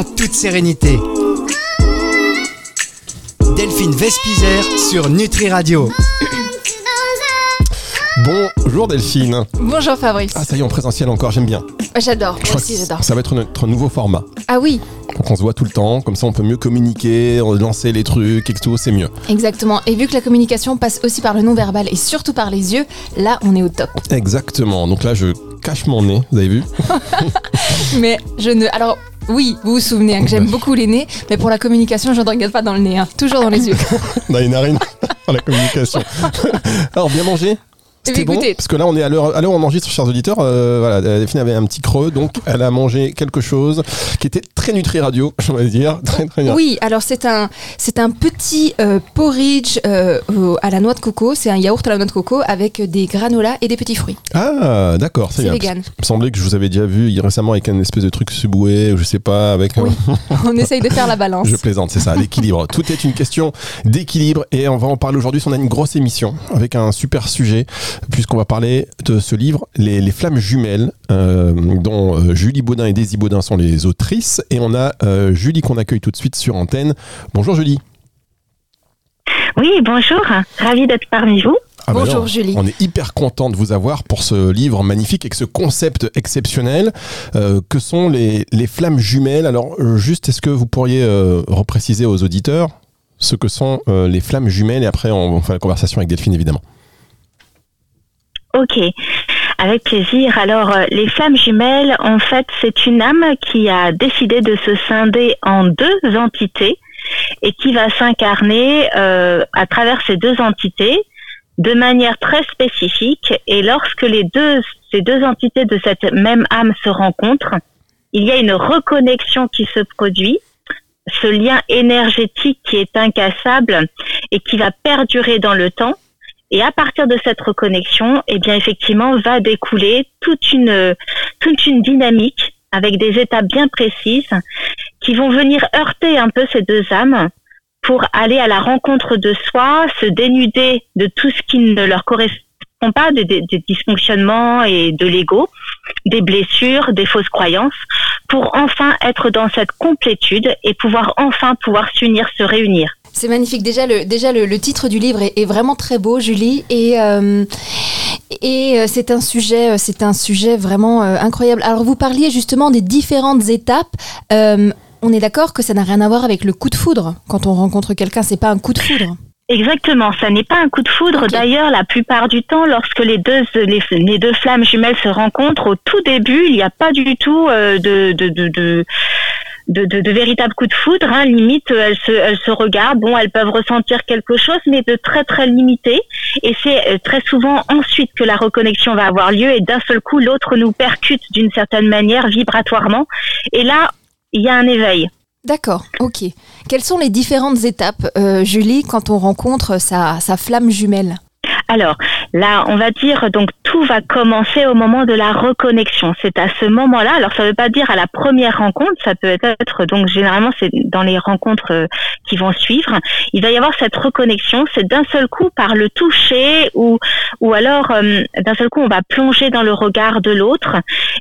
en toute sérénité. Delphine Vespizer sur Nutri Radio. Bonjour Delphine. Bonjour Fabrice. Ah ça y est en présentiel encore, j'aime bien. J'adore, moi aussi j'adore. Ça va être notre nouveau format. Ah oui, Donc on se voit tout le temps, comme ça on peut mieux communiquer, lancer les trucs et tout, c'est mieux. exactement. Et vu que la communication passe aussi par le non-verbal et surtout par les yeux, là on est au top. Exactement. Donc là je cache mon nez, vous avez vu Mais je ne... Alors oui, vous vous souvenez hein, que j'aime beaucoup les nez, mais pour la communication je ne regarde pas dans le nez, hein, toujours dans les yeux. Dans les narines, dans la communication. Alors bien mangé C'était bon. Parce que là on est à l'heure à l'heure où on enregistre, chers auditeurs. euh, voilà, Delphine avait un petit creux, donc elle a mangé quelque chose qui était très Nutri Radio, je vais dire. Très très bien. Oui, alors c'est un, c'est un petit euh, porridge euh, à la noix de coco, c'est un yaourt à la noix de coco avec des granolas et des petits fruits. Ah d'accord, c'est vegan. Il me semblait que je vous avais déjà vu récemment avec un espèce de truc subway, ou je sais pas, avec Oui. On essaye de faire la balance. Je plaisante, c'est ça, l'équilibre. Tout est une question d'équilibre et on va en parler aujourd'hui. On a une grosse émission avec un super sujet puisqu'on va parler de ce livre, Les, les flammes jumelles, euh, dont euh, Julie Baudin et Daisy Baudin sont les autrices. Et on a euh, Julie qu'on accueille tout de suite sur antenne. Bonjour Julie. Oui, bonjour. Ravie d'être parmi vous. Ah bah Bonjour, non, Julie. On est hyper content de vous avoir pour ce livre magnifique avec ce concept exceptionnel euh, que sont les, les flammes jumelles? Alors juste, est-ce que vous pourriez euh, repréciser aux auditeurs ce que sont euh, les flammes jumelles? Et après on, on fait la conversation avec Delphine évidemment. Ok, avec plaisir. Alors, euh, les flammes jumelles, en fait, c'est une âme qui a décidé de se scinder en deux entités et qui va s'incarner euh, à travers ces deux entités de manière très spécifique. Et lorsque les deux, ces deux entités de cette même âme se rencontrent, il y a une reconnexion qui se produit, ce lien énergétique qui est incassable et qui va perdurer dans le temps. Et à partir de cette reconnexion, eh bien effectivement, va découler toute une toute une dynamique avec des étapes bien précises qui vont venir heurter un peu ces deux âmes pour aller à la rencontre de soi, se dénuder de tout ce qui ne leur correspond pas, des, dysfonctionnements et de l'ego, des blessures, des fausses croyances, pour enfin être dans cette complétude et pouvoir enfin pouvoir s'unir, se réunir. C'est magnifique. Déjà, le, déjà le, le titre du livre est, est vraiment très beau, Julie. Et, euh, et euh, c'est un sujet, euh, c'est un sujet vraiment euh, incroyable. Alors, vous parliez justement des différentes étapes. Euh, on est d'accord que ça n'a rien à voir avec le coup de foudre. Quand on rencontre quelqu'un, c'est pas un coup de foudre. Exactement, ça n'est pas un coup de foudre. D'ailleurs, la plupart du temps, lorsque les deux les, les deux flammes jumelles se rencontrent, au tout début, il n'y a pas du tout euh, de, de, de, de de, de, de véritable coup de foudre, hein. limite elles se, elles se regardent, bon elles peuvent ressentir quelque chose, mais de très très limité. Et c'est euh, très souvent ensuite que la reconnexion va avoir lieu et d'un seul coup l'autre nous percute d'une certaine manière vibratoirement. Et là il y a un éveil. D'accord, ok. Quelles sont les différentes étapes, euh, Julie, quand on rencontre sa, sa flamme jumelle? Alors là, on va dire donc tout va commencer au moment de la reconnexion. C'est à ce moment-là. Alors ça ne veut pas dire à la première rencontre. Ça peut être donc généralement c'est dans les rencontres euh, qui vont suivre. Il va y avoir cette reconnexion. C'est d'un seul coup par le toucher ou ou alors euh, d'un seul coup on va plonger dans le regard de l'autre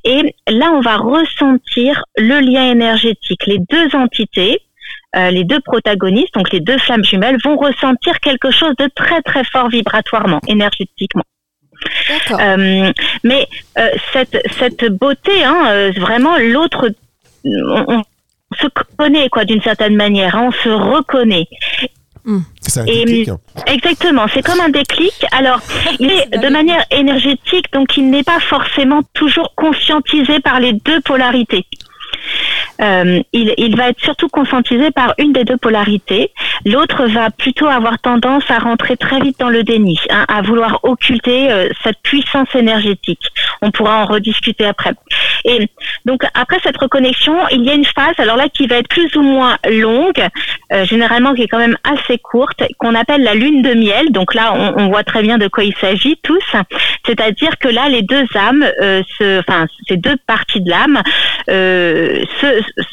et là on va ressentir le lien énergétique. Les deux entités euh, les deux protagonistes, donc les deux flammes jumelles, vont ressentir quelque chose de très très fort vibratoirement, énergétiquement. Euh, mais euh, cette cette beauté, hein, euh, vraiment l'autre, on, on se connaît quoi d'une certaine manière, hein, on se reconnaît. C'est un déclic. hein. Exactement, c'est comme un déclic. Alors, il est de manière énergétique, donc il n'est pas forcément toujours conscientisé par les deux polarités. Euh, il, il va être surtout conscientisé par une des deux polarités. L'autre va plutôt avoir tendance à rentrer très vite dans le déni, hein, à vouloir occulter euh, cette puissance énergétique. On pourra en rediscuter après. Et donc après cette reconnexion, il y a une phase, alors là qui va être plus ou moins longue, euh, généralement qui est quand même assez courte, qu'on appelle la lune de miel. Donc là, on, on voit très bien de quoi il s'agit tous. C'est-à-dire que là, les deux âmes, euh, se, enfin ces deux parties de l'âme, euh,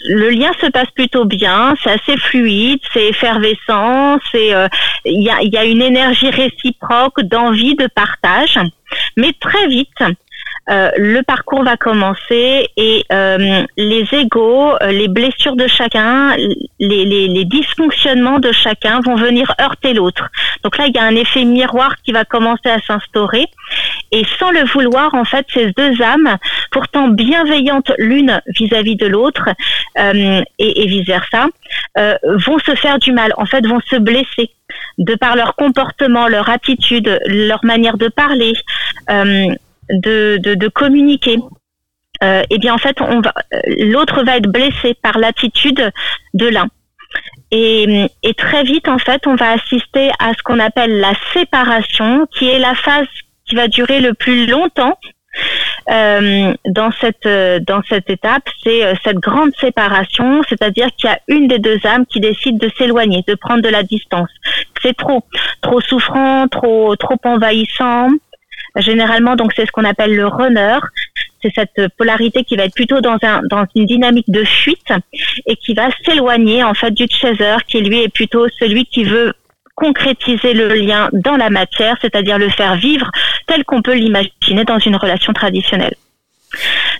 le lien se passe plutôt bien. C'est assez fluide, c'est effervescent, c'est euh, il y a une énergie réciproque d'envie de partage, mais très vite. Euh, le parcours va commencer et euh, les égaux, euh, les blessures de chacun, les, les, les, dysfonctionnements de chacun vont venir heurter l'autre. Donc là, il y a un effet miroir qui va commencer à s'instaurer. Et sans le vouloir, en fait, ces deux âmes, pourtant bienveillantes l'une vis-à-vis de l'autre et, et vice-versa, vont se faire du mal, en fait, vont se blesser de par leur comportement, leur attitude, leur manière de parler de, de, de communiquer, euh, eh bien en fait, on va, l'autre va être blessé par l'attitude de l'un. Et, et, très vite, en fait, on va assister à ce qu'on appelle la séparation, qui est la phase qui va durer le plus longtemps euh, dans cette dans cette étape, c'est euh, cette grande séparation, c'est-à-dire qu'il y a une des deux âmes qui décide de s'éloigner, de prendre de la distance. C'est trop, trop souffrant, trop trop envahissant, Généralement, donc c'est ce qu'on appelle le runner. C'est cette polarité qui va être plutôt dans, un, dans une dynamique de fuite et qui va s'éloigner en fait du chaser qui lui est plutôt celui qui veut concrétiser le lien dans la matière, c'est-à-dire le faire vivre tel qu'on peut l'imaginer dans une relation traditionnelle.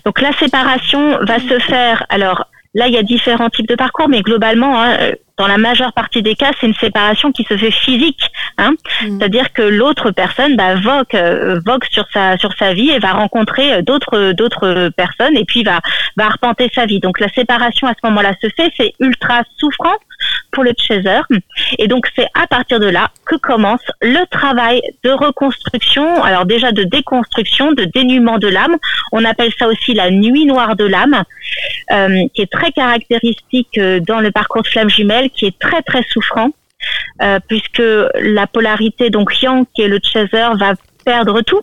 Donc la séparation va se faire alors Là, il y a différents types de parcours, mais globalement, hein, dans la majeure partie des cas, c'est une séparation qui se fait physique. Hein. Mm. C'est-à-dire que l'autre personne bah, vogue, euh, vogue sur sa sur sa vie et va rencontrer euh, d'autres d'autres personnes et puis va va arpenter sa vie. Donc la séparation à ce moment-là se fait, c'est ultra souffrant pour le chaser. Et donc c'est à partir de là que commence le travail de reconstruction, alors déjà de déconstruction, de dénuement de l'âme. On appelle ça aussi la nuit noire de l'âme, euh, qui est très caractéristique euh, dans le parcours de flamme jumelle, qui est très très souffrant, euh, puisque la polarité, donc yang, qui est le chaser, va perdre tout.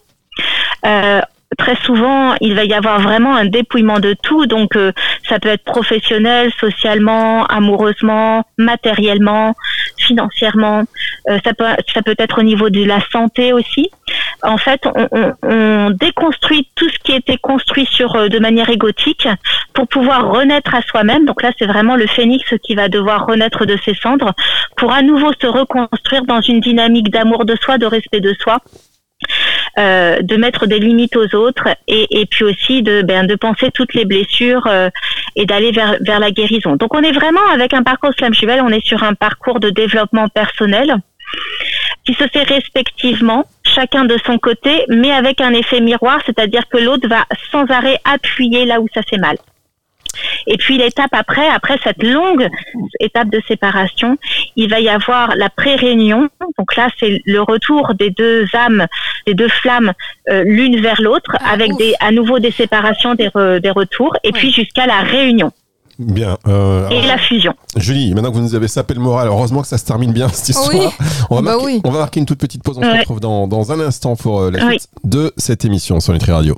Euh, très souvent, il va y avoir vraiment un dépouillement de tout. Donc, euh, ça peut être professionnel, socialement, amoureusement, matériellement, financièrement. Euh, ça peut, ça peut être au niveau de la santé aussi. En fait, on, on, déconstruit tout ce qui était construit sur euh, de manière égotique pour pouvoir renaître à soi-même. Donc là, c'est vraiment le phénix qui va devoir renaître de ses cendres pour à nouveau se reconstruire dans une dynamique d'amour de soi, de respect de soi euh, de mettre des limites aux autres et, puis aussi de, ben, de penser toutes les blessures euh, et d'aller vers, vers la guérison. Donc on est vraiment avec un parcours Slam Cheval, on est sur un parcours de développement personnel qui se fait respectivement, chacun de son côté, mais avec un effet miroir, c'est-à-dire que l'autre va sans arrêt appuyer là où ça fait mal. Et puis l'étape après, après cette longue étape de séparation, il va y avoir la pré-réunion. Donc là, c'est le retour des deux âmes, des deux flammes, euh, l'une vers l'autre, ah, avec des, à nouveau des séparations, des, des retours, et puis jusqu'à la réunion. Bien. Euh, et la fusion. Julie, maintenant que vous nous avez sapé le moral, heureusement que ça se termine bien cette histoire. On, va bah marquer, on, va marquer, une toute petite pause. On se retrouve dans, dans, un instant pour euh, la suite de cette émission sur Nutri Radio.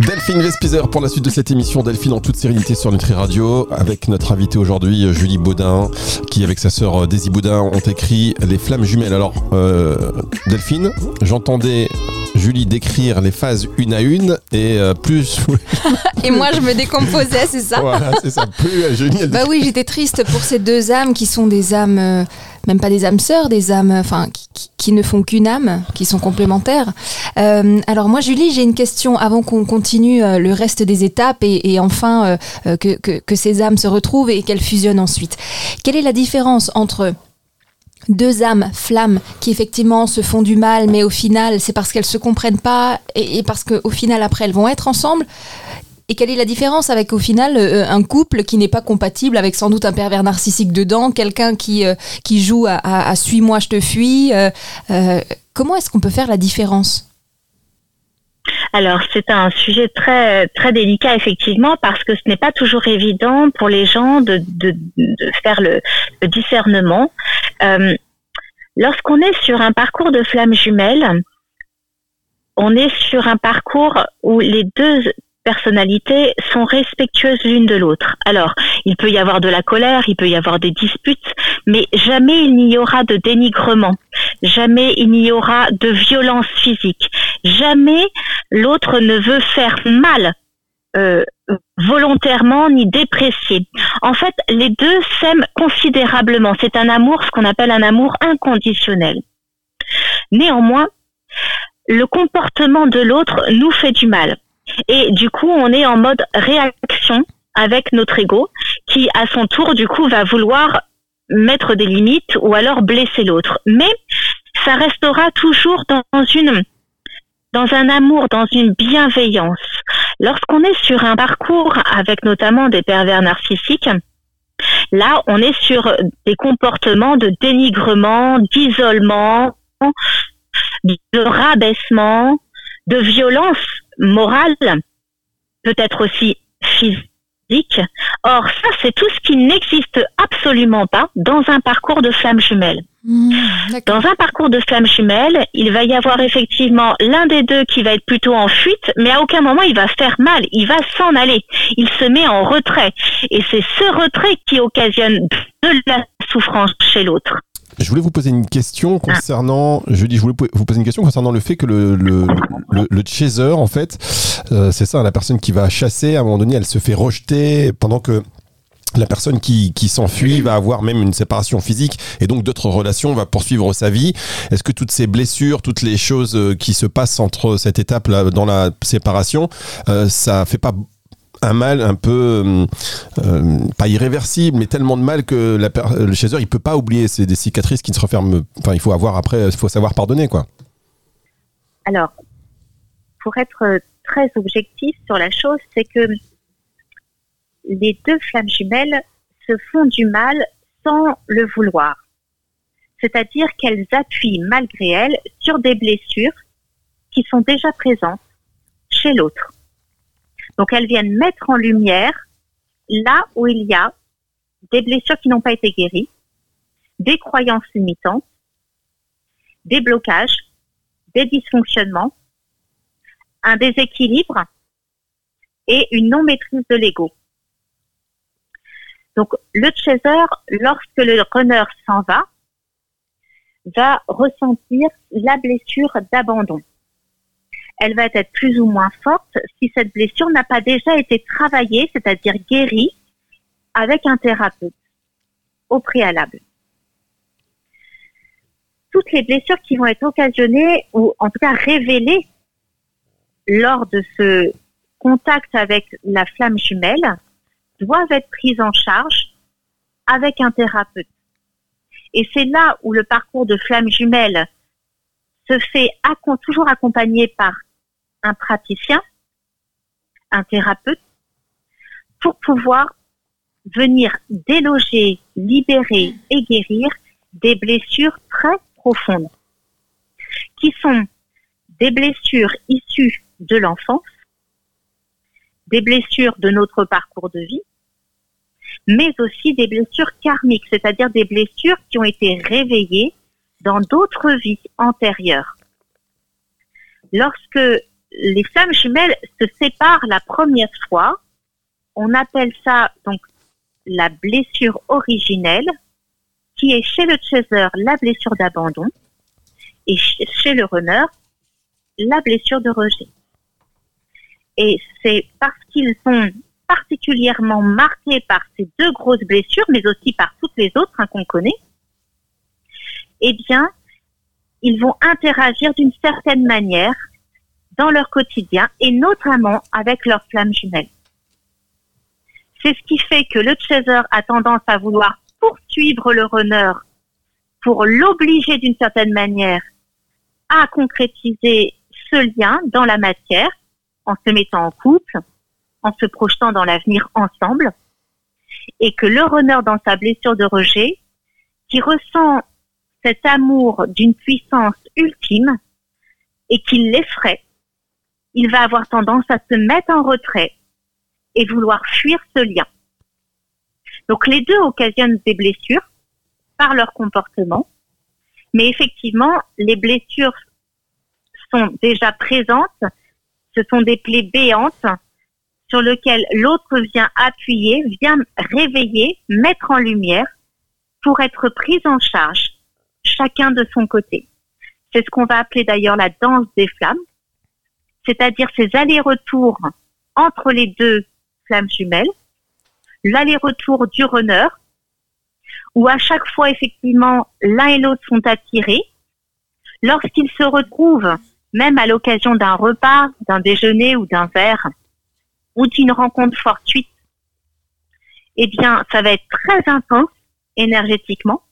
Delphine Vespizer pour la suite de cette émission. Delphine en toute sérénité sur Nutri Radio avec notre invité aujourd'hui Julie Baudin qui avec sa sœur Daisy Baudin ont écrit Les flammes jumelles. Alors euh, Delphine, j'entendais Julie décrire les phases une à une et euh, plus. et moi je me décomposais, c'est ça? Voilà, c'est ça. Plus euh, Julie. Bah oui, j'étais triste pour ces deux âmes qui sont des âmes, euh, même pas des âmes sœurs, des âmes, enfin, qui, ne font qu'une âme, qui sont complémentaires. alors moi, Julie, j'ai une question avant qu'on continue le reste des étapes et, enfin que, que, ces âmes se retrouvent et qu'elles fusionnent ensuite. Quelle est la différence entre deux âmes, flammes, qui effectivement se font du mal, mais au final, c'est parce qu'elles se comprennent pas et, parce qu'au final, après, elles vont être ensemble. Et quelle est la différence avec au final euh, un couple qui n'est pas compatible avec sans doute un pervers narcissique dedans, quelqu'un qui, euh, qui joue à, suis-moi, je te fuis euh, Comment est-ce qu'on peut faire la différence? Alors c'est un sujet très très délicat effectivement parce que ce n'est pas toujours évident pour les gens de, de, faire le, le discernement. Euh, lorsqu'on est sur un parcours de flammes jumelles, on est sur un parcours où les deux personnalités sont respectueuses l'une de l'autre. Alors, Il peut y avoir de la colère, il peut y avoir des disputes, mais jamais il n'y aura de dénigrement, jamais il n'y aura de violence physique, jamais l'autre ne veut faire mal euh, volontairement ni déprécier. En fait, les deux s'aiment considérablement. C'est un amour, ce qu'on appelle un amour inconditionnel. Néanmoins, le comportement de l'autre nous fait du mal. Et du coup, on est en mode réaction avec notre ego qui, à son tour, du coup, va vouloir mettre des limites ou alors blesser l'autre. Mais ça restera toujours dans une dans un amour, dans une bienveillance. Lorsqu'on est sur un parcours avec notamment des pervers narcissiques, là, on est sur des comportements de dénigrement, d'isolement, de rabaissement, de violence morale, peut-être aussi physique. Or, ça, c'est tout ce qui n'existe absolument pas dans un parcours de flamme jumelle. Mmh, dans un parcours de flamme jumelle, il va y avoir effectivement l'un des deux qui va être plutôt en fuite, mais à aucun moment il va faire mal, il va s'en aller, il se met en retrait. Et c'est ce retrait qui occasionne de la souffrance chez l'autre. Je voulais vous poser une question concernant. Je dis, je voulais vous poser une question concernant le fait que le le, le, chaser, en fait, euh, c'est ça, la personne qui va chasser. À un moment donné, elle se fait rejeter pendant que la personne qui, qui s'enfuit va avoir même une séparation physique et donc d'autres relations, va poursuivre sa vie. Est-ce que toutes ces blessures, toutes les choses euh, qui se passent entre cette étape là dans la séparation, euh, ça fait pas un mal un peu euh, euh, pas irréversible mais tellement de mal que la, le chasseur il peut pas oublier. C'est des cicatrices qui se referment enfin il faut avoir après il faut savoir pardonner quoi. Alors pour être très objectif sur la chose c'est que les deux flammes jumelles se font du mal sans le vouloir. C'est-à-dire qu'elles appuient malgré elles sur des blessures qui sont déjà présentes chez l'autre donc elles viennent mettre en lumière là où il y a des blessures qui n'ont pas été guéries, des croyances limitantes, des blocages, des dysfonctionnements, un déséquilibre et une non-maîtrise de l'ego. Donc le chaser, lorsque le runner s'en va, va ressentir la blessure d'abandon elle va être plus ou moins forte si cette blessure n'a pas déjà été travaillée, c'est-à-dire guérie, avec un thérapeute au préalable. Toutes les blessures qui vont être occasionnées ou en tout cas révélées lors de ce contact avec la flamme jumelle doivent être prises en charge avec un thérapeute. Et c'est là où le parcours de flamme jumelle se fait toujours accompagné par un praticien, un thérapeute, pour pouvoir venir déloger, libérer et guérir des blessures très profondes, qui sont des blessures issues de l'enfance, des blessures de notre parcours de vie, mais aussi des blessures karmiques, c'est-à-dire des blessures qui ont été réveillées dans d'autres vies antérieures. Lorsque les flammes jumelles se séparent la première fois. On appelle ça donc la blessure originelle, qui est chez le chaser la blessure d'abandon et chez le runner la blessure de rejet. Et c'est parce qu'ils sont particulièrement marqués par ces deux grosses blessures, mais aussi par toutes les autres hein, qu'on connaît, eh bien, ils vont interagir d'une certaine manière dans leur quotidien et notamment avec leurs flammes jumelles. C'est ce qui fait que le chaser a tendance à vouloir poursuivre le runner pour l'obliger d'une certaine manière à concrétiser ce lien dans la matière en se mettant en couple, en se projetant dans l'avenir ensemble, et que le runner dans sa blessure de rejet, qui ressent cet amour d'une puissance ultime et qui l'effraie, il va avoir tendance à se mettre en retrait et vouloir fuir ce lien. Donc les deux occasionnent des blessures par leur comportement, mais effectivement, les blessures sont déjà présentes, ce sont des plaies béantes, sur lequel l'autre vient appuyer, vient réveiller, mettre en lumière pour être prise en charge, chacun de son côté. C'est ce qu'on va appeler d'ailleurs la danse des flammes, c'est-à-dire ces allers-retours entre les deux flammes jumelles, l'aller-retour du runner, où à chaque fois effectivement l'un et l'autre sont attirés. Lorsqu'ils se retrouvent, même à l'occasion d'un repas, d'un déjeuner ou d'un verre, ou d'une rencontre fortuite, eh bien, ça va être très intense énergétiquement,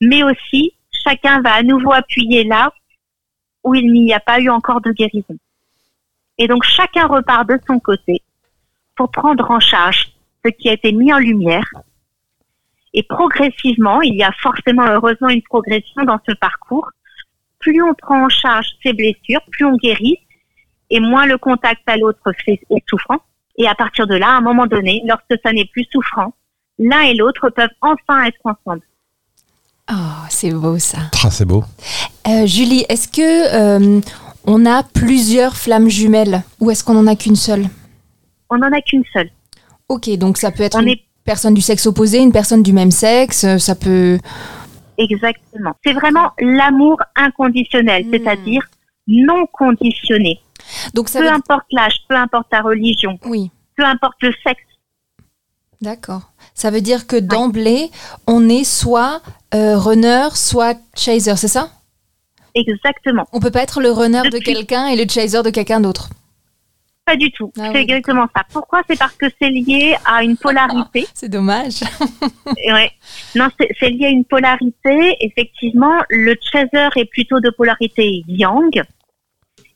mais aussi chacun va à nouveau appuyer là où il n'y a pas eu encore de guérison. Et donc chacun repart de son côté pour prendre en charge ce qui a été mis en lumière. Et progressivement, il y a forcément heureusement une progression dans ce parcours. Plus on prend en charge ses blessures, plus on guérit, et moins le contact à l'autre est souffrant. Et à partir de là, à un moment donné, lorsque ça n'est plus souffrant, l'un et l'autre peuvent enfin être ensemble. Oh, c'est beau ça. Ah, c'est beau. Euh, Julie, est-ce que euh, on a plusieurs flammes jumelles ou est-ce qu'on en a qu'une seule On n'en a qu'une seule. Ok, donc ça peut être On une est personne du sexe opposé, une personne du même sexe, euh, ça peut. exactement. C'est vraiment l'amour inconditionnel, Hmm. c'est-à-dire non conditionné. Donc ça Peu veut... importe l'âge, peu importe ta religion, Oui, peu importe le sexe. d'accord. Ça veut dire que d'emblée, on est soit euh, runner, soit chaser, c'est ça? Exactement. On peut pas être le runner de quelqu'un et le chaser de quelqu'un d'autre. Pas du tout. Ah c'est oui, exactement ça. Pourquoi? C'est parce que c'est lié à une polarité. C'est dommage. Ouais. Non, c'est lié à une polarité. Effectivement, le chaser est plutôt de polarité yang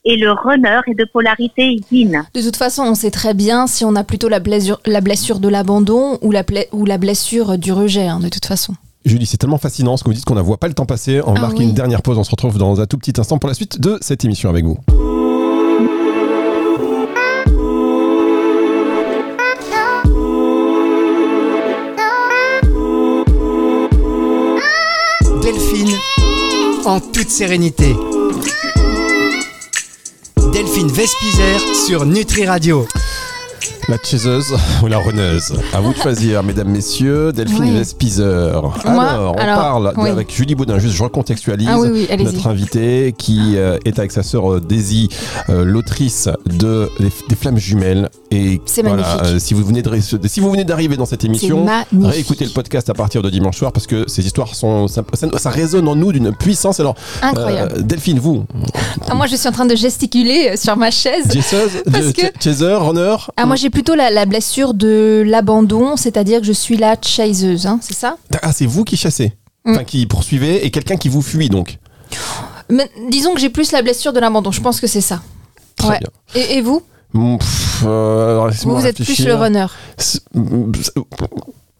et le runner est de polarité yin. De toute façon, on sait très bien si on a plutôt la blessure, la blessure de l'abandon ou, la ou la blessure du rejet, hein, de toute façon. Julie, c'est tellement fascinant ce que vous dites qu'on ne voit pas le temps passer. On Ah marquer oui. une dernière pause. On se retrouve dans un tout petit instant pour la suite de cette émission avec vous. Delphine, en toute sérénité. Delphine Vespizer sur Nutri Radio. La chaiseuse ou la runneuse À vous de choisir, mesdames, messieurs. Delphine Oui. Vespizer. Alors, on alors, parle oui. avec Julie Baudin. Juste, je recontextualise. Ah oui, notre invitée qui euh, est avec sa sœur euh, Daisy, euh, l'autrice de Les- des Flammes Jumelles. Et C'est voilà, magnifique. euh, si vous venez de si vous venez d'arriver dans cette émission, réécoutez le podcast à partir de dimanche soir parce que ces histoires sont ça, ça- ça résonne en nous d'une puissance. Alors, Incroyable. Delphine, vous, Ah, moi, je suis en train de gesticuler sur ma chaise. Parce que- chaser, runner. Ah, moi, j'ai plutôt la, la blessure de l'abandon, c'est-à-dire que je suis la chaseuse, hein, c'est ça? Ah, c'est vous qui chassez, Mm. enfin qui poursuivez et quelqu'un qui vous fuit donc. Mais disons que j'ai plus la blessure de l'abandon, je pense que c'est ça. Très Ouais. bien. Et, et vous? Mm, pff, euh, Vous, êtes plus le runner. Mm,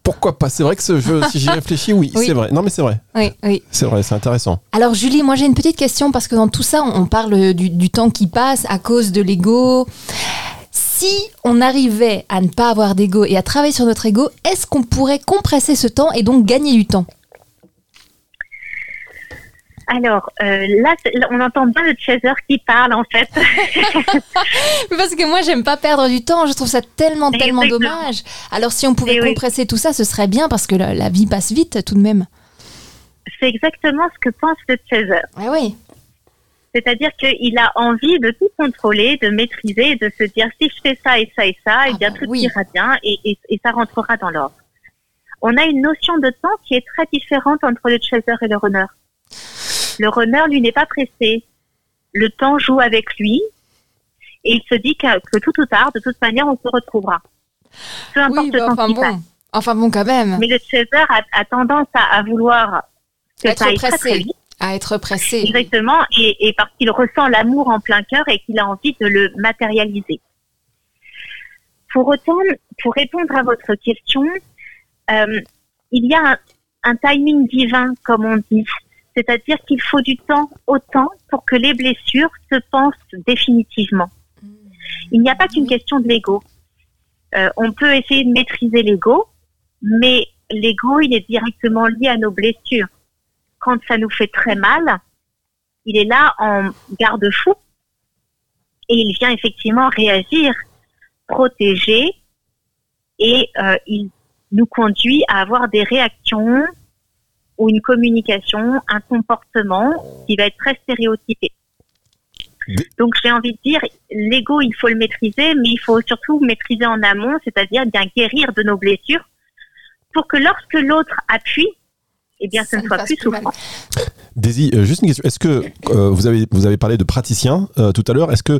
Pourquoi pas? C'est vrai que ce jeu, si j'y réfléchis, oui, Oui. c'est vrai. Non, mais c'est vrai. Oui, oui. C'est vrai, c'est intéressant. Alors Julie, moi j'ai une petite question parce que dans tout ça, on parle du, du temps qui passe à cause de l'ego. Si on arrivait à ne pas avoir d'ego et à travailler sur notre ego, est-ce qu'on pourrait compresser ce temps et donc gagner du temps? Alors euh, là, on entend bien le chaser qui parle en fait. Parce que moi j'aime pas perdre du temps, je trouve ça tellement tellement Exactement. dommage. Alors si on pouvait oui. compresser tout ça, ce serait bien parce que la, la vie passe vite tout de même. c'est exactement ce que pense le chaser. Ah oui. C'est-à-dire qu'il a envie de tout contrôler, de maîtriser, et de se dire si je fais ça et ça et ça, eh Ah bien bah tout oui. ira bien et, et, et ça rentrera dans l'ordre. On a une notion de temps qui est très différente entre le chaser et le runner. Le runner, lui, n'est pas pressé. Le temps joue avec lui et il se dit que, que tout ou tard, de toute manière, on se retrouvera. Peu importe Oui, le bah, temps enfin qui bon. passe. Enfin bon quand même. Mais le chaser a, a tendance à, à vouloir que Être ça aille très, pressé. très vite. À être pressé. Exactement, et, et parce qu'il ressent l'amour en plein cœur et qu'il a envie de le matérialiser. Pour autant, pour répondre à votre question, euh, il y a un, un timing divin, comme on dit. C'est-à-dire qu'il faut du temps autant pour que les blessures se pensent définitivement. Il n'y a pas qu'une question de l'ego. Euh, on peut essayer de maîtriser l'ego, mais l'ego, il est directement lié à nos blessures quand ça nous fait très mal, il est là en garde-fou et il vient effectivement réagir protéger et euh, il nous conduit à avoir des réactions ou une communication, un comportement qui va être très stéréotypé. Donc j'ai envie de dire, l'ego, il faut le maîtriser, mais il faut surtout maîtriser en amont, c'est-à-dire bien guérir de nos blessures pour que lorsque l'autre appuie, eh bien, ce ne soit plus souffrant. Daisy, euh, juste une question. Est-ce que euh, vous, avez, vous avez parlé de praticien euh, tout à l'heure Est-ce que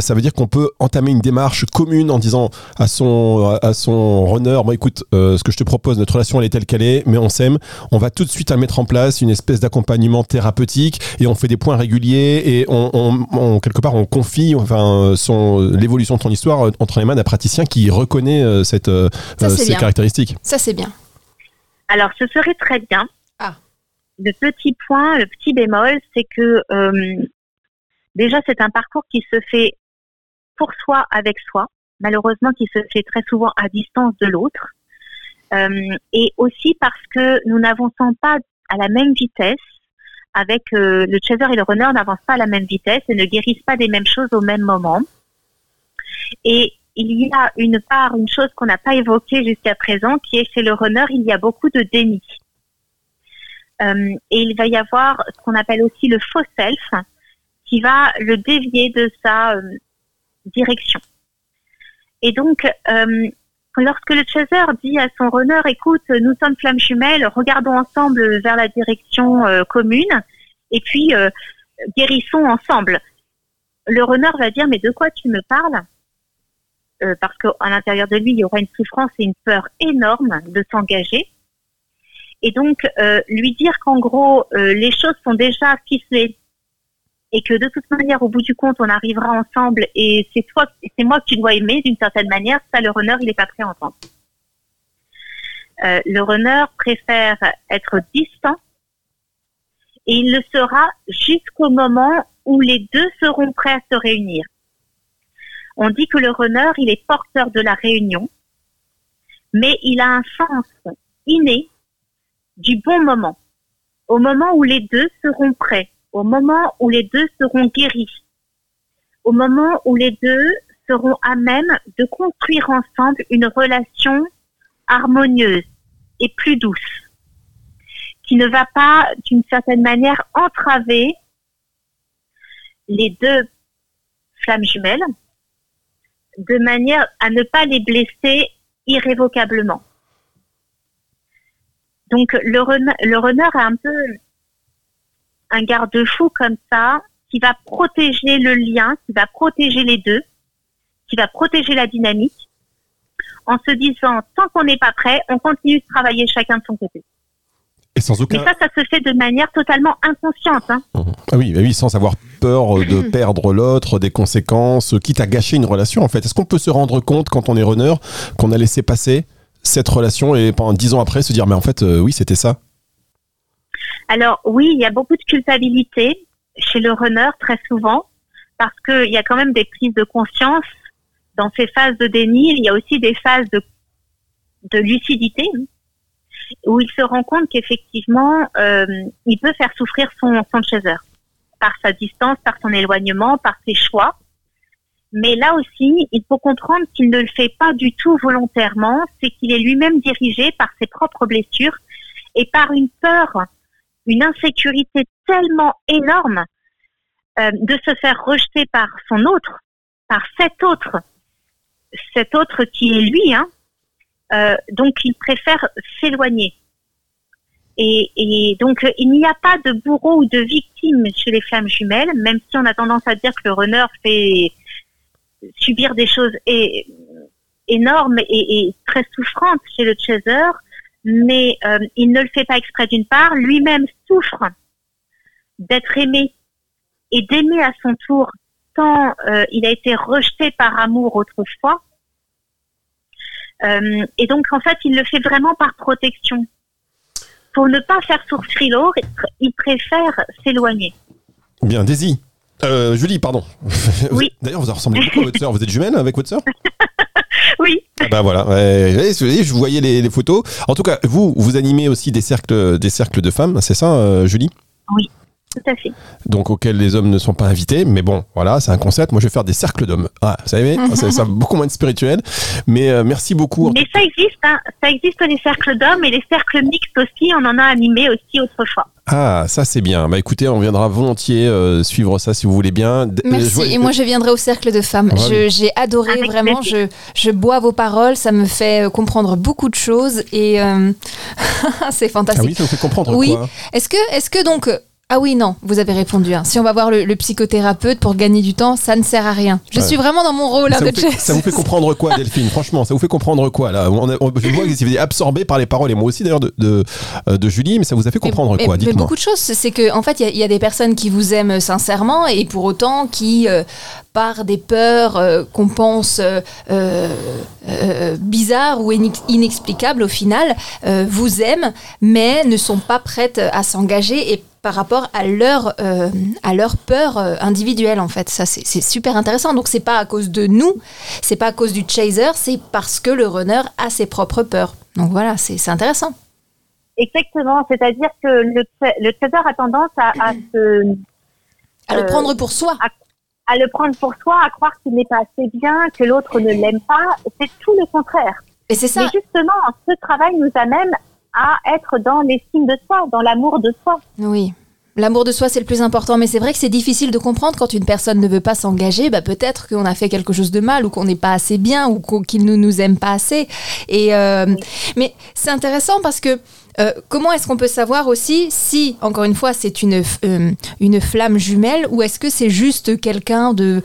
ça veut dire qu'on peut entamer une démarche commune en disant à son, à son runner Bon, écoute, ce que je te propose, notre relation, elle est telle qu'elle est, mais on s'aime. On va tout de suite à mettre en place une espèce d'accompagnement thérapeutique et on fait des points réguliers et on, quelque part, on confie enfin, son, l'évolution de ton histoire entre les mains d'un praticien qui reconnaît cette, ces caractéristiques. Ça, c'est bien. Alors, ce serait très bien. Le petit point, le petit bémol, c'est que euh, déjà, c'est un parcours qui se fait pour soi, avec soi, malheureusement qui se fait très souvent à distance de l'autre. Euh, et aussi parce que nous n'avançons pas à la même vitesse avec euh, le chaser et le runner n'avancent pas à la même vitesse et ne guérissent pas des mêmes choses au même moment. Et il y a une part, une chose qu'on n'a pas évoquée jusqu'à présent, qui est chez le runner, il y a beaucoup de déni. Euh, et il va y avoir ce qu'on appelle aussi le faux self, qui va le dévier de sa euh, direction. Et donc, euh, lorsque le chaser dit à son runner, écoute, nous sommes flammes jumelles, regardons ensemble vers la direction commune, et puis guérissons ensemble. Le runner va dire, mais de quoi tu me parles? Euh, parce qu'à l'intérieur de lui, il y aura une souffrance et une peur énorme de s'engager. Et donc, euh, lui dire qu'en gros, euh, les choses sont déjà ficelées et que de toute manière, au bout du compte, on arrivera ensemble et c'est toi, c'est moi que tu dois aimer d'une certaine manière, ça, le runner, il n'est pas prêt à entendre. le runner préfère être distant et il le sera jusqu'au moment où les deux seront prêts à se réunir. On dit que le runner, il est porteur de la réunion, mais il a un sens inné du bon moment, au moment où les deux seront prêts, au moment où les deux seront guéris, au moment où les deux seront à même de construire ensemble une relation harmonieuse et plus douce, qui ne va pas d'une certaine manière entraver les deux flammes jumelles, de manière à ne pas les blesser irrévocablement. Donc le runner, le runner a un peu un garde-fou comme ça qui va protéger le lien, qui va protéger les deux, qui va protéger la dynamique en se disant tant qu'on n'est pas prêt, on continue de travailler chacun de son côté. Et sans aucun... Mais ça, ça se fait de manière totalement inconsciente. Hein. Mmh. Ah oui, bah oui, sans avoir peur de mmh. perdre l'autre, des conséquences, quitte à gâcher une relation en fait. Est-ce qu'on peut se rendre compte quand on est runner qu'on a laissé passer cette relation et pendant dix ans après se dire mais en fait euh, oui c'était ça Alors oui, il y a beaucoup de culpabilité chez le runner très souvent parce qu'il y a quand même des prises de conscience dans ces phases de déni. Il y a aussi des phases de, lucidité où il se rend compte qu'effectivement, euh, il peut faire souffrir son, son chaser par sa distance, par son éloignement, par ses choix. Mais là aussi, il faut comprendre qu'il ne le fait pas du tout volontairement, c'est qu'il est lui-même dirigé par ses propres blessures et par une peur, une insécurité tellement énorme euh, de se faire rejeter par son autre, par cet autre, cet autre qui est lui, hein, euh, donc, il préfère s'éloigner. Et, donc, il n'y a pas de bourreau ou de victime chez les flammes jumelles, même si on a tendance à dire que le runner fait subir des choses énormes et, très souffrantes chez le chaser, mais euh, il ne le fait pas exprès d'une part, lui-même souffre d'être aimé et d'aimer à son tour tant euh, il a été rejeté par amour autrefois, euh, et donc, en fait, il le fait vraiment par protection. Pour ne pas faire souffrir l'autre, il préfère s'éloigner. Bien, Daisy. Euh, Julie, pardon. Oui. D'ailleurs, vous ressemblez beaucoup à votre sœur. Vous êtes jumelle avec votre sœur? Oui. Ah bah voilà. je voyais les, les, photos. En tout cas, vous, vous animez aussi des cercles, des cercles de femmes, c'est ça, euh, Julie? Oui. Tout à fait. donc auxquels les hommes ne sont pas invités. Mais bon, voilà, c'est un concept. Moi, je vais faire des cercles d'hommes. Ah, vous savez, c'est ça, beaucoup moins de spirituel. Mais euh, merci beaucoup. Mais ça existe, hein. ça existe les cercles d'hommes et les cercles mixtes aussi. On en a animé aussi autrefois. Ah, ça c'est bien. Bah écoutez, on viendra volontiers euh, suivre ça si vous voulez bien. D- Merci. vois- Et moi, je viendrai au cercle de femmes. Ouais, Je- J'ai adoré, Avec vraiment. Je, je bois vos paroles. Ça me fait euh, comprendre beaucoup de choses. Et euh, c'est Ah fantastique. oui, ça vous fait comprendre Oui. quoi Est-ce que, est-ce que donc. Ah oui, non, vous avez répondu. hein. Si on va voir le, le psychothérapeute pour gagner du temps, ça ne sert à rien. Je Ouais. suis vraiment dans mon rôle hein, ça, de vous fait, ça vous fait comprendre quoi, Delphine Franchement, ça vous fait comprendre quoi là? On a- on- Je vois que vous absorbé par les paroles et moi aussi d'ailleurs de, de, euh, de Julie, mais ça vous a fait comprendre Mais- quoi mais, mais beaucoup de choses. C'est que en fait, il y a- il y, a des personnes qui vous aiment sincèrement et pour autant qui, euh, par des peurs euh, qu'on pense euh, bizarres ou inex- inexplicables au final, vous aiment, mais ne sont pas prêtes à s'engager et par rapport à leur euh, à leur peur euh, individuelle en fait. Ça c'est super intéressant. Donc c'est pas à cause de nous c'est pas à cause du chaser c'est parce que le runner a ses propres peurs. Donc voilà c'est intéressant. Exactement, c'est-à-dire que le, trader a tendance à, à, se, à le Euh, prendre pour soi. à le prendre pour soi, à croire qu'il n'est pas assez bien, que l'autre ne l'aime pas. C'est tout le contraire. et c'est ça. Mais justement, ce travail nous amène à être dans l'estime de soi, dans l'amour de soi. Oui. L'amour de soi, c'est le plus important, mais c'est vrai que c'est difficile de comprendre quand une personne ne veut pas s'engager. Bah, peut-être qu'on a fait quelque chose de mal, ou qu'on n'est pas assez bien, ou qu'il ne nous aime pas assez. Et euh, mais c'est intéressant parce que euh, comment est-ce qu'on peut savoir aussi si, encore une fois, c'est une euh, une flamme jumelle, ou est-ce que c'est juste quelqu'un de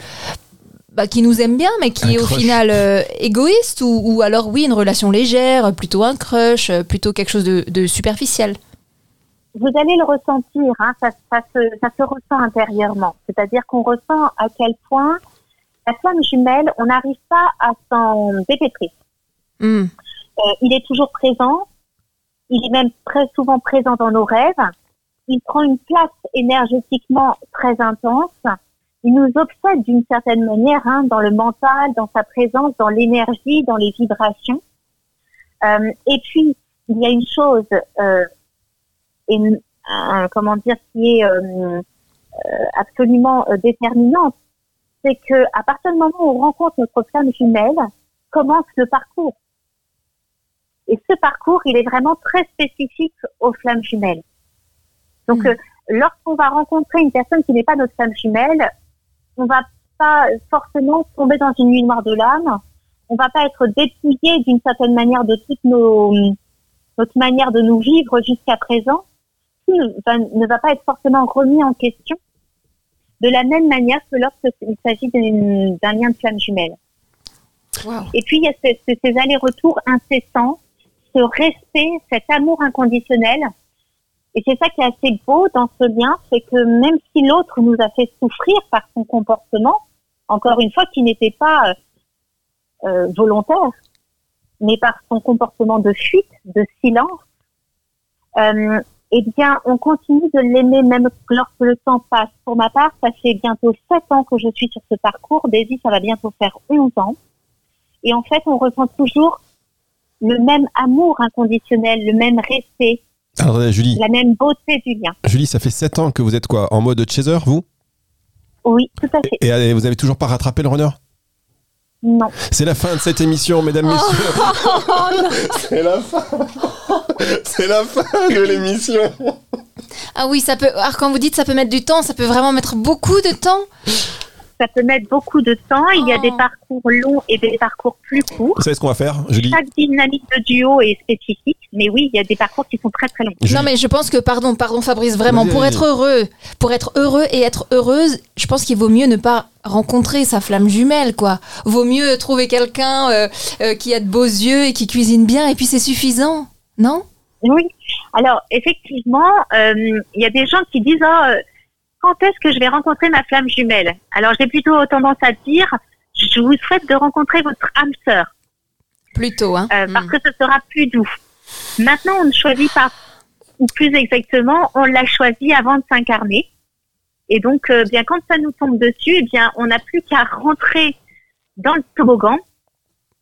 bah, qui nous aime bien, mais qui Un est au final euh, égoïste, ou, ou alors oui, une relation légère, plutôt un crush, euh, plutôt quelque chose de, de superficiel. Vous allez le ressentir, hein, ça, ça, se, ça se ressent intérieurement. C'est-à-dire qu'on ressent à quel point la flamme jumelle, on n'arrive pas à s'en dépêtrer. Hmm. Euh, il est toujours présent, il est même très souvent présent dans nos rêves, il prend une place énergétiquement très intense, il nous obsède d'une certaine manière hein, dans le mental, dans sa présence, dans l'énergie, dans les vibrations. Euh, et puis, il y a une chose, euh, euh, comment dire, qui est euh, absolument déterminante, c'est que à partir du moment où on rencontre notre flamme jumelle, commence le parcours. Et ce parcours, il est vraiment très spécifique aux flammes jumelles. Donc, Mm. euh, lorsqu'on va rencontrer une personne qui n'est pas notre flamme jumelle, on va pas forcément tomber dans une nuit noire de l'âme. On va pas être dépouillé d'une certaine manière de toute nos, notre manière de nous vivre jusqu'à présent. Tout ne va, ne va pas être forcément remis en question. De la même manière que lorsqu'il s'agit d'un lien de flamme jumelle. Wow. Et puis, il y a ce- ce- ces allers-retours incessants, ce respect, cet amour inconditionnel. Et c'est ça qui est assez beau dans ce lien, c'est que même si l'autre nous a fait souffrir par son comportement, encore une fois, qui n'était pas euh, euh, volontaire, mais par son comportement de fuite, de silence, euh, eh bien, on continue de l'aimer même lorsque le temps passe. Pour ma part, ça fait bientôt sept ans que je suis sur ce parcours. Daisy, ça va bientôt faire 11 ans. Et en fait, on ressent toujours le même amour inconditionnel, le même respect, Alors, attendez, Julie, la même beauté du lien. Julie, ça fait 7 ans que vous êtes quoi En mode chaser, vous? Oui, tout à fait. et, et vous avez toujours pas rattrapé le runner? Non. C'est la fin de cette émission, mesdames, messieurs. Oh, C'est la fin. C'est la fin de l'émission. Ah oui, ça peut. Alors quand vous dites ça peut mettre du temps, ça peut vraiment mettre beaucoup de temps. Ça peut mettre beaucoup de temps. Il y a Oh. des parcours longs et des parcours plus courts. Vous savez ce qu'on va faire, Julie Chaque dynamique de duo est spécifique, mais oui, il y a des parcours qui sont très très longs. Non mais je pense que pardon, pardon Fabrice, vraiment pour être heureux, pour être heureux et être heureuse, je pense qu'il vaut mieux ne pas rencontrer sa flamme jumelle quoi. Vaut mieux trouver quelqu'un euh, euh, qui a de beaux yeux et qui cuisine bien et puis c'est suffisant, non? Oui. Alors, effectivement, euh, il y a des gens qui disent oh, euh, quand est-ce que je vais rencontrer ma flamme jumelle? Alors, j'ai plutôt tendance à dire je vous souhaite de rencontrer votre âme sœur Plutôt hein. euh, parce que ce sera plus doux. Maintenant, on ne choisit pas, ou plus exactement, on l'a choisi avant de s'incarner. Et donc, euh, bien quand ça nous tombe dessus, eh bien, on n'a plus qu'à rentrer dans le toboggan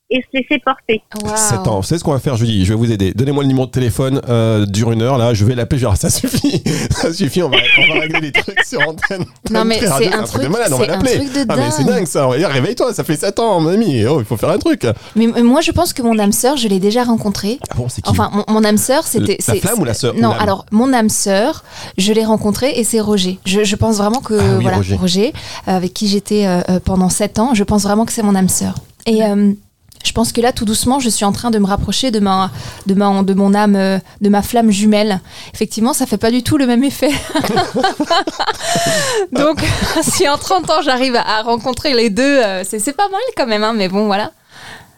et se laisser porter. Waouh. 7 ans. Vous savez ce qu'on va faire, Julie Je vais vous aider. Donnez-moi le numéro de téléphone, euh, dure une heure, là, je vais l'appeler. Je vais dire, ça suffit, ça suffit, on va, on va régler les trucs sur antenne. Non, mais c'est un truc truc, de malade, on va c'est un l'appeler. truc de Ah, mais c'est dingue. ça. On va dire, réveille-toi, ça fait 7 ans, mon ami. Oh, il faut faire un truc. Mais moi, je pense que mon âme sœur, je l'ai déjà rencontrée. Ah bon, c'est qui Enfin, mon, mon âme sœur, c'était. La flamme ou la sœur Non, alors, mon âme sœur, je l'ai rencontrée et c'est Roger. Je, je pense vraiment que. Ah oui, voilà, Roger. euh, avec qui j'étais euh, euh, pendant 7 ans, je pense vraiment que c'est mon âme sœur. Et. euh, je pense que là, tout doucement, je suis en train de me rapprocher de ma, de ma, de mon âme, euh, de ma flamme jumelle. Effectivement, ça fait pas du tout le même effet. Donc, si en 30 ans, j'arrive à, rencontrer les deux, euh, c'est pas mal quand même, hein, mais bon, voilà.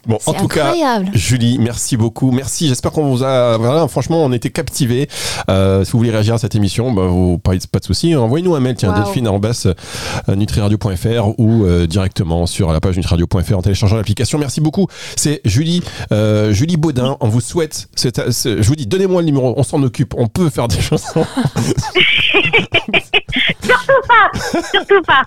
Bon, en tout cas. Julie, merci beaucoup. Merci. J'espère qu'on vous a. Voilà, franchement, on était captivés. Euh, si vous voulez réagir à cette émission, bah, vous, pas, pas de souci. Envoyez-nous un mail, tiens, Waouh. delphine euh, nutriradio.fr ou euh, directement sur la page nutriradio.fr en téléchargeant l'application. Merci beaucoup. C'est Julie, euh, Julie Baudin. On vous souhaite. je vous dis, donnez-moi le numéro. On s'en occupe. On peut faire des choses. Surtout pas.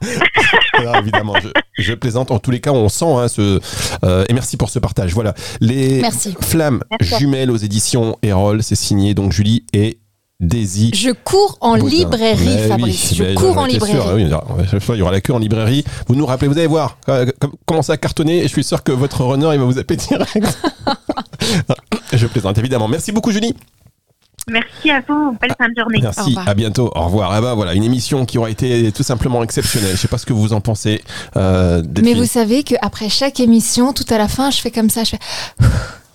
Alors, évidemment, je, je plaisante. En tous les cas, on sent hein, ce. euh, et merci pour ce partage. Voilà. Les Merci. flammes Merci. jumelles aux éditions Erol. C'est signé donc Julie et Daisy. Je cours en Baudin. librairie, Mais oui, Fabrice. je ben, cours en étais sûr. librairie. Oui, alors, à chaque fois, il y aura la queue en librairie. Vous nous rappelez, vous allez voir, euh, com- commencer à cartonner et je suis sûr que votre runner, il va vous appeler direct. je plaisante, évidemment. Merci beaucoup, Julie. Merci à vous. Belle fin de journée. Merci, à bientôt. Au revoir. Eh ben, voilà, une émission qui aura été tout simplement exceptionnelle. Je sais pas ce que vous en pensez. Euh, Mais vous savez qu'après chaque émission, tout à la fin, je fais comme ça, je fais...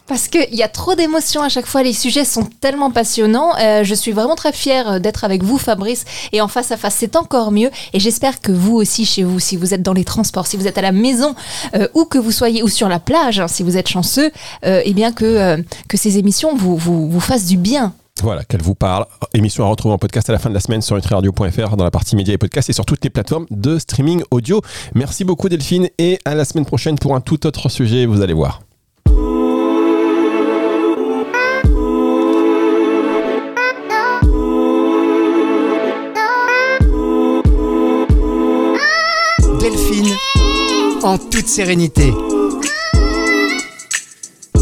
Parce qu'il y a trop d'émotions à chaque fois, les sujets sont tellement passionnants. Euh, je suis vraiment très fière d'être avec vous, Fabrice, et en face à face, c'est encore mieux. Et j'espère que vous aussi, chez vous, si vous êtes dans les transports, si vous êtes à la maison, euh, ou que vous soyez, ou sur la plage, hein, si vous êtes chanceux, euh, eh bien que, euh, que ces émissions vous, vous, vous fassent du bien. Voilà, qu'elle vous parle. Émission à retrouver en podcast à la fin de la semaine sur nutriradio.fr dans la partie médias et podcasts et sur toutes les plateformes de streaming audio. Merci beaucoup Delphine et à la semaine prochaine pour un tout autre sujet, vous allez voir. Delphine, en toute sérénité.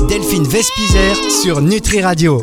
Delphine Vespizer sur Nutri Radio.